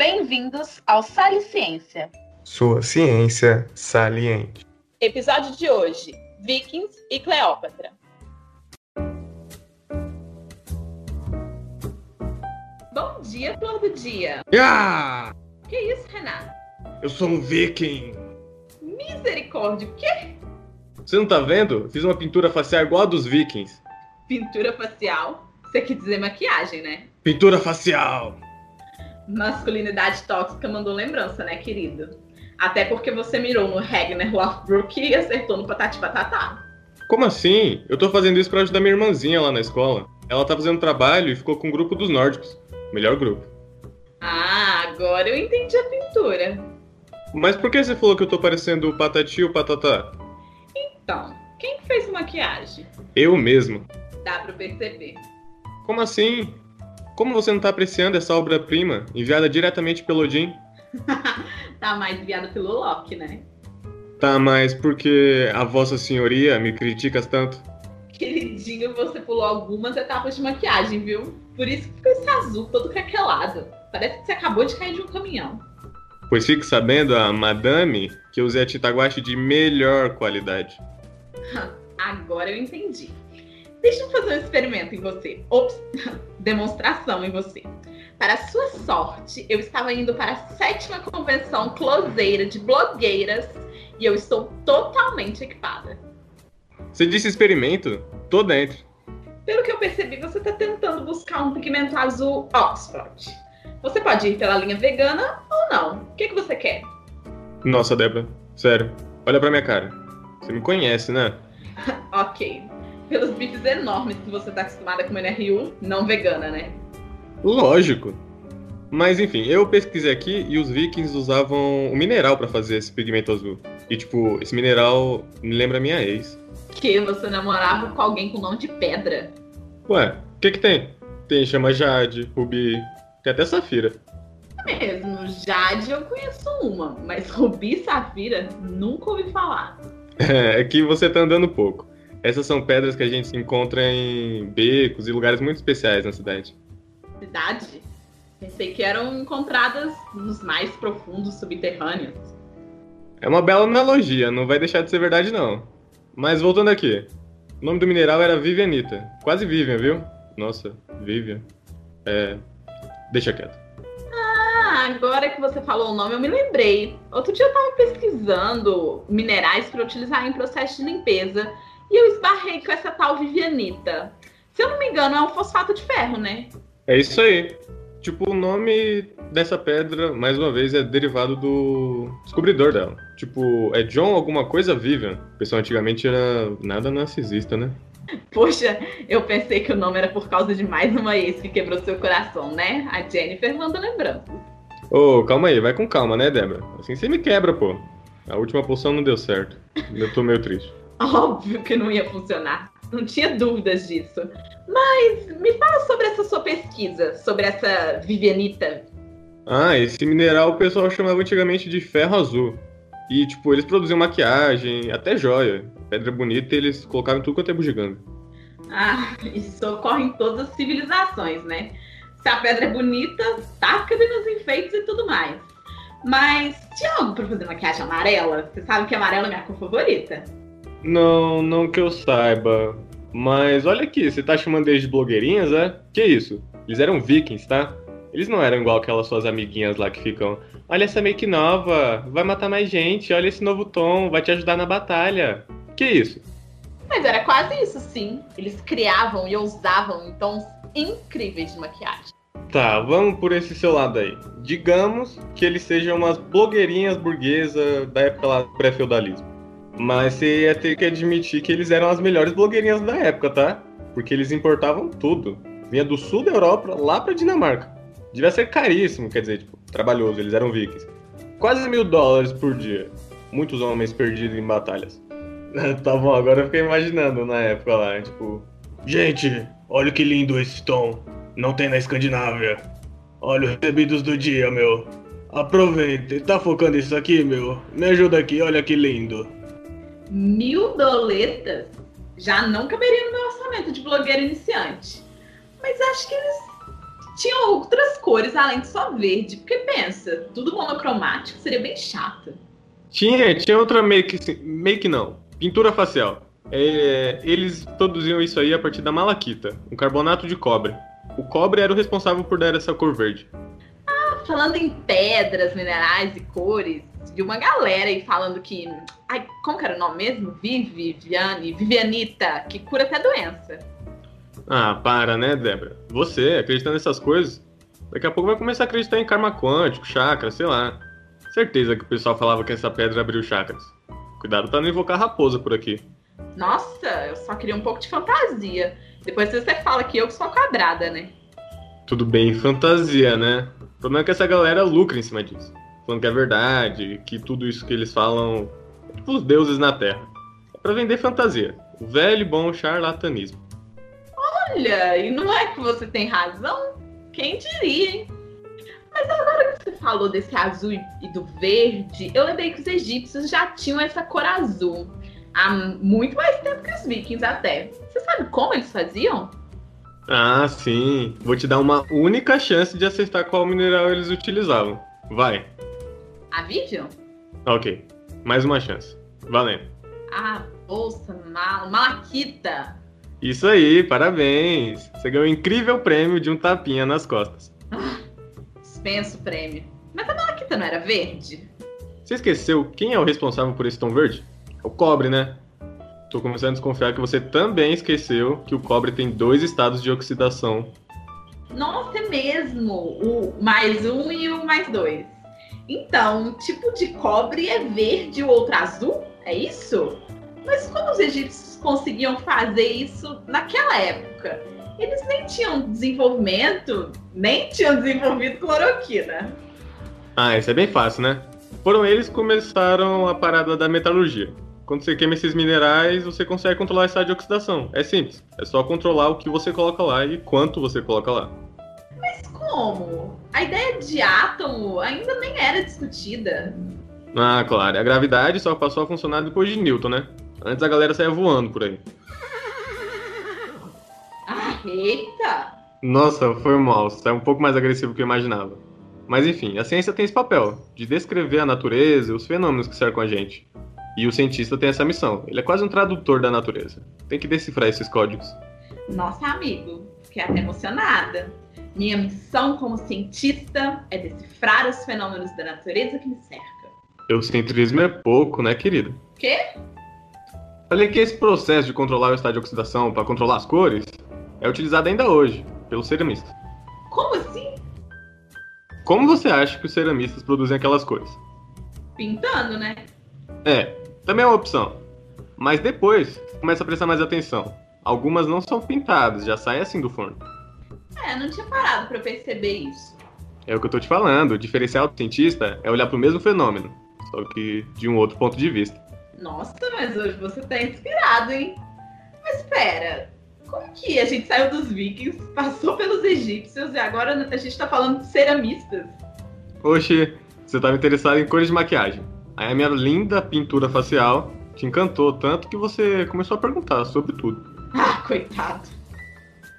Bem-vindos ao Sali Ciência. Sua ciência saliente. Episódio de hoje: Vikings e Cleópatra. Bom dia, flor do dia. Ah! Que isso, Renato? Eu sou um viking. Misericórdia, o quê? Você não tá vendo? Fiz uma pintura facial igual a dos vikings. Pintura facial? Você quer dizer maquiagem, né? Pintura facial. Masculinidade tóxica mandou lembrança, né, querido? Até porque você mirou no Ragnar Lothbrok e acertou no Patati Patatá. Como assim? Eu tô fazendo isso pra ajudar minha irmãzinha lá na escola. Ela tá fazendo trabalho e ficou com o grupo dos nórdicos. Melhor grupo. Ah, agora eu entendi a pintura. Mas por que você falou que eu tô parecendo o Patati e o Patatá? Então, quem que fez maquiagem? Eu mesmo. Dá pra perceber. Como assim? Como você não tá apreciando essa obra-prima, enviada diretamente pelo Odin? tá mais enviada pelo Loki, né? Tá, mas porque a vossa senhoria me critica tanto? Queridinho, você pulou algumas etapas de maquiagem, viu? Por isso que ficou esse azul todo craquelado. Parece que você acabou de cair de um caminhão. Pois fique sabendo, a madame, que eu usei a tinta guache de melhor qualidade. Agora eu entendi. Deixa eu fazer um experimento em você. Ops, demonstração em você. Para sua sorte, eu estava indo para a sétima convenção closeira de blogueiras e eu estou totalmente equipada. Você disse experimento? Tô dentro. Pelo que eu percebi, você está tentando buscar um pigmento azul Oxford. Você pode ir pela linha vegana ou não. O que, que você quer? Nossa, Débora, sério, olha pra minha cara. Você me conhece, né? ok. Pelos bifes enormes que você está acostumada a comer na Rio, não vegana, né? Lógico. Mas enfim, eu pesquisei aqui e os vikings usavam um mineral para fazer esse pigmento azul. E tipo, esse mineral me lembra minha ex. Que você namorava com alguém com nome de pedra. Ué, o que que tem? Tem chama Jade, Rubi, tem até Safira. Mesmo, Jade eu conheço uma, mas Rubi e Safira nunca ouvi falar. É, é que você tá andando pouco. Essas são pedras que a gente encontra em becos e lugares muito especiais na cidade. Cidade? Pensei que eram encontradas nos mais profundos subterrâneos. É uma bela analogia, não vai deixar de ser verdade não. Mas voltando aqui. O nome do mineral era Vivianita. Quase Vivian, viu? Nossa, Vivian. É. Deixa quieto. Ah, agora que você falou o nome, eu me lembrei. Outro dia eu tava pesquisando minerais para utilizar em processo de limpeza e eu esbarrei com essa tal Vivianita. Se eu não me engano, é um fosfato de ferro, né? É isso aí. Tipo, o nome dessa pedra, mais uma vez, é derivado do descobridor dela. Tipo, é John alguma coisa Vivian. O pessoal antigamente era nada narcisista, né? Poxa, eu pensei que o nome era por causa de mais uma ex que quebrou seu coração, né? A Jennifer manda lembranças. Ô, oh, calma aí, vai com calma, né, Débora? Assim você me quebra, pô. A última poção não deu certo. Eu tô meio triste. Óbvio que não ia funcionar. Não tinha dúvidas disso. Mas me fala sobre essa sua pesquisa, sobre essa Vivianita. Ah, esse mineral o pessoal chamava antigamente de ferro azul. E, tipo, eles produziam maquiagem, até joia. Pedra bonita eles colocavam tudo quanto é bugiganga. Ah, isso ocorre em todas as civilizações, né? Se a pedra é bonita, taca ali nos enfeites e tudo mais. Mas tinha algo pra fazer maquiagem amarela? Você sabe que amarela é minha cor favorita. Não, não que eu saiba. Mas olha aqui, você tá chamando eles de blogueirinhas, é? Que isso? Eles eram vikings, tá? Eles não eram igual aquelas suas amiguinhas lá que ficam. Olha essa make nova, vai matar mais gente, olha esse novo tom, vai te ajudar na batalha. Que isso? Mas era quase isso, sim. Eles criavam e ousavam tons incríveis de maquiagem. Tá, vamos por esse seu lado aí. Digamos que eles sejam umas blogueirinhas burguesas da época lá do pré-feudalismo. Mas você ia ter que admitir que eles eram as melhores blogueirinhas da época, tá? Porque eles importavam tudo. Vinha do sul da Europa lá pra Dinamarca. Devia ser caríssimo, quer dizer, tipo, trabalhoso, eles eram vikings. Quase mil dólares por dia. Muitos homens perdidos em batalhas. tá bom, agora eu fiquei imaginando na época lá, tipo. Gente, olha que lindo esse tom. Não tem na Escandinávia. Olha os recebidos do dia, meu. Aproveita, tá focando isso aqui, meu? Me ajuda aqui, olha que lindo. Mil doletas já não caberia no meu orçamento de blogueiro iniciante. Mas acho que eles tinham outras cores além de só verde. Porque pensa, tudo monocromático seria bem chato. Tinha, tinha outra make, make não, pintura facial. É, eles produziam isso aí a partir da malaquita, um carbonato de cobre. O cobre era o responsável por dar essa cor verde. Ah, falando em pedras, minerais e cores, vi uma galera aí falando que. Ai, como que era o nome mesmo? Vivi, Viviane, Vivianita, que cura até doença. Ah, para, né, Débora? Você, acreditando nessas coisas, daqui a pouco vai começar a acreditar em karma quântico, chakra, sei lá. Certeza que o pessoal falava que essa pedra abriu chakras. Cuidado pra não invocar raposa por aqui. Nossa, eu só queria um pouco de fantasia. Depois você fala que eu sou quadrada, né? Tudo bem, fantasia, né? O problema é que essa galera lucra em cima disso. Falando que é verdade, que tudo isso que eles falam é tipo os deuses na Terra. É pra vender fantasia. O velho bom charlatanismo. Olha, e não é que você tem razão? Quem diria, hein? Mas agora que você falou desse azul e do verde, eu lembrei que os egípcios já tinham essa cor azul há muito mais tempo que os vikings até. Você sabe como eles faziam? Ah, sim. Vou te dar uma única chance de acertar qual mineral eles utilizavam. Vai. A Vivian? Ok. Mais uma chance. Valendo. Ah, bolsa, mal, malaquita. Isso aí, parabéns. Você ganhou um incrível prêmio de um tapinha nas costas. Ah, dispenso o prêmio. Mas a malaquita não era verde? Você esqueceu quem é o responsável por esse tom verde? É o cobre, né? Tô começando a desconfiar que você também esqueceu que o cobre tem dois estados de oxidação. Nossa, é mesmo! O mais um e o mais dois. Então, um tipo de cobre é verde o outro azul? É isso? Mas como os egípcios conseguiam fazer isso naquela época? Eles nem tinham desenvolvimento, nem tinham desenvolvido cloroquina. Ah, isso é bem fácil, né? Foram eles que começaram a parada da metalurgia. Quando você queima esses minerais, você consegue controlar a estado de oxidação. É simples. É só controlar o que você coloca lá e quanto você coloca lá. Como? A ideia de átomo ainda nem era discutida. Ah, claro. A gravidade só passou a funcionar depois de Newton, né? Antes a galera saía voando por aí. Ah, eita! Nossa, foi mal. Você é um pouco mais agressivo que eu imaginava. Mas enfim, a ciência tem esse papel de descrever a natureza e os fenômenos que cercam a gente. E o cientista tem essa missão. Ele é quase um tradutor da natureza. Tem que decifrar esses códigos. Nossa, amigo, fiquei até emocionada. Minha missão como cientista é decifrar os fenômenos da natureza que me cerca. Eucentrismo é pouco, né, querido? Quê? Falei que esse processo de controlar o estado de oxidação para controlar as cores é utilizado ainda hoje pelos ceramistas. Como assim? Como você acha que os ceramistas produzem aquelas cores? Pintando, né? É, também é uma opção. Mas depois, começa a prestar mais atenção. Algumas não são pintadas, já saem assim do forno. É, não tinha parado para perceber isso. É o que eu tô te falando. O diferencial do cientista é olhar para o mesmo fenômeno, só que de um outro ponto de vista. Nossa, mas hoje você tá inspirado, hein? Mas espera, como que a gente saiu dos vikings, passou pelos egípcios e agora a gente tá falando de ceramistas? Oxe, você tava interessado em cores de maquiagem. Aí a minha linda pintura facial te encantou tanto que você começou a perguntar sobre tudo. Ah, coitado.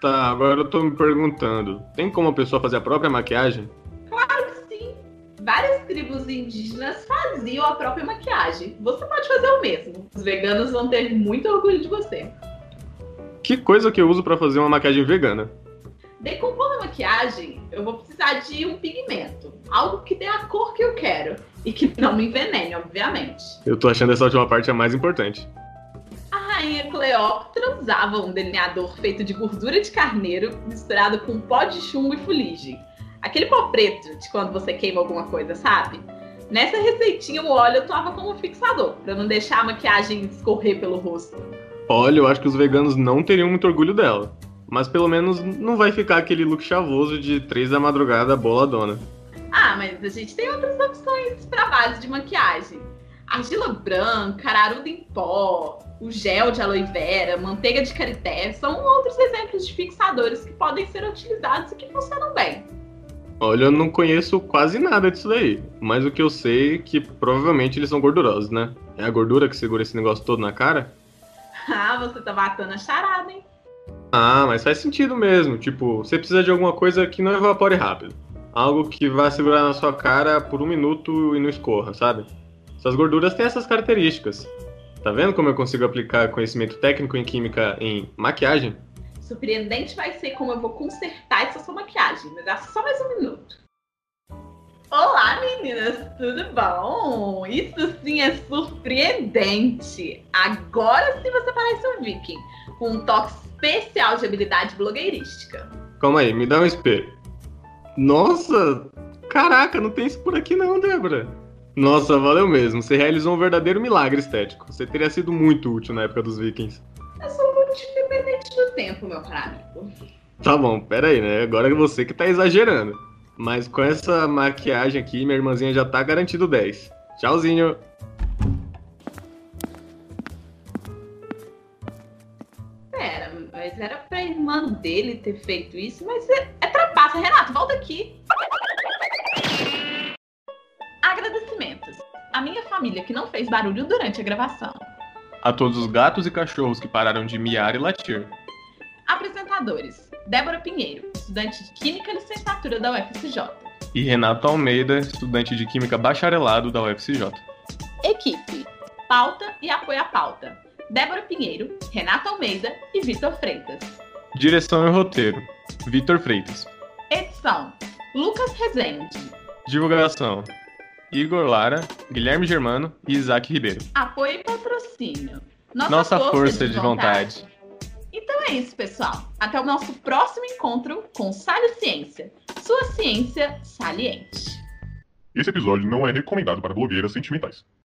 Tá, agora eu tô me perguntando: tem como a pessoa fazer a própria maquiagem? Claro que sim. Várias tribos indígenas faziam a própria maquiagem. Você pode fazer o mesmo. Os veganos vão ter muito orgulho de você. Que coisa que eu uso para fazer uma maquiagem vegana? Decompondo a maquiagem, eu vou precisar de um pigmento. Algo que dê a cor que eu quero. E que não me envenene, obviamente. Eu tô achando essa última parte a mais importante. A rainha Cleópatra usava um delineador feito de gordura de carneiro misturado com pó de chumbo e fuligem. Aquele pó preto de quando você queima alguma coisa, sabe? Nessa receitinha o óleo atuava como fixador, para não deixar a maquiagem escorrer pelo rosto. Olha, eu acho que os veganos não teriam muito orgulho dela. Mas pelo menos não vai ficar aquele look chavoso de três da madrugada boladona. Ah, mas a gente tem outras opções para base de maquiagem. Argila branca, araruda em pó, o gel de aloe vera, manteiga de carité são outros exemplos de fixadores que podem ser utilizados e que funcionam bem. Olha, eu não conheço quase nada disso daí, mas o que eu sei é que provavelmente eles são gordurosos, né? É a gordura que segura esse negócio todo na cara? Ah, você tá matando a charada, hein? Ah, mas faz sentido mesmo. Tipo, você precisa de alguma coisa que não evapore rápido. Algo que vai segurar na sua cara por um minuto e não escorra, sabe? Suas gorduras têm essas características. Tá vendo como eu consigo aplicar conhecimento técnico em química em maquiagem? Surpreendente vai ser como eu vou consertar essa sua maquiagem, mas é só mais um minuto. Olá, meninas, tudo bom? Isso sim é surpreendente. Agora sim você parece um viking, com um toque especial de habilidade blogueirística. Calma aí, me dá um espelho. Nossa! Caraca, não tem isso por aqui não, Débora. Nossa, valeu mesmo. Você realizou um verdadeiro milagre estético. Você teria sido muito útil na época dos vikings. Eu sou muito independente do tempo, meu caro amigo. Tá bom, pera aí, né? Agora é você que tá exagerando. Mas com essa maquiagem aqui, minha irmãzinha já tá garantido 10. Tchauzinho. Pera, mas era pra irmã dele ter feito isso, mas é, é trapaça. Renato, volta aqui. A minha família que não fez barulho durante a gravação. A todos os gatos e cachorros que pararam de miar e latir. Apresentadores. Débora Pinheiro, estudante de Química Licenciatura da UFCJ. E Renato Almeida, estudante de Química Bacharelado da UFCJ. Equipe. Pauta e apoio à pauta. Débora Pinheiro, Renato Almeida e Vitor Freitas. Direção e roteiro. Vitor Freitas. Edição. Lucas Rezende. Divulgação. Igor Lara, Guilherme Germano e Isaac Ribeiro. Apoio e patrocínio. Nossa, Nossa força, de vontade. Então é isso, pessoal. Até o nosso próximo encontro com Sali Ciência. Sua ciência saliente. Esse episódio não é recomendado para blogueiras sentimentais.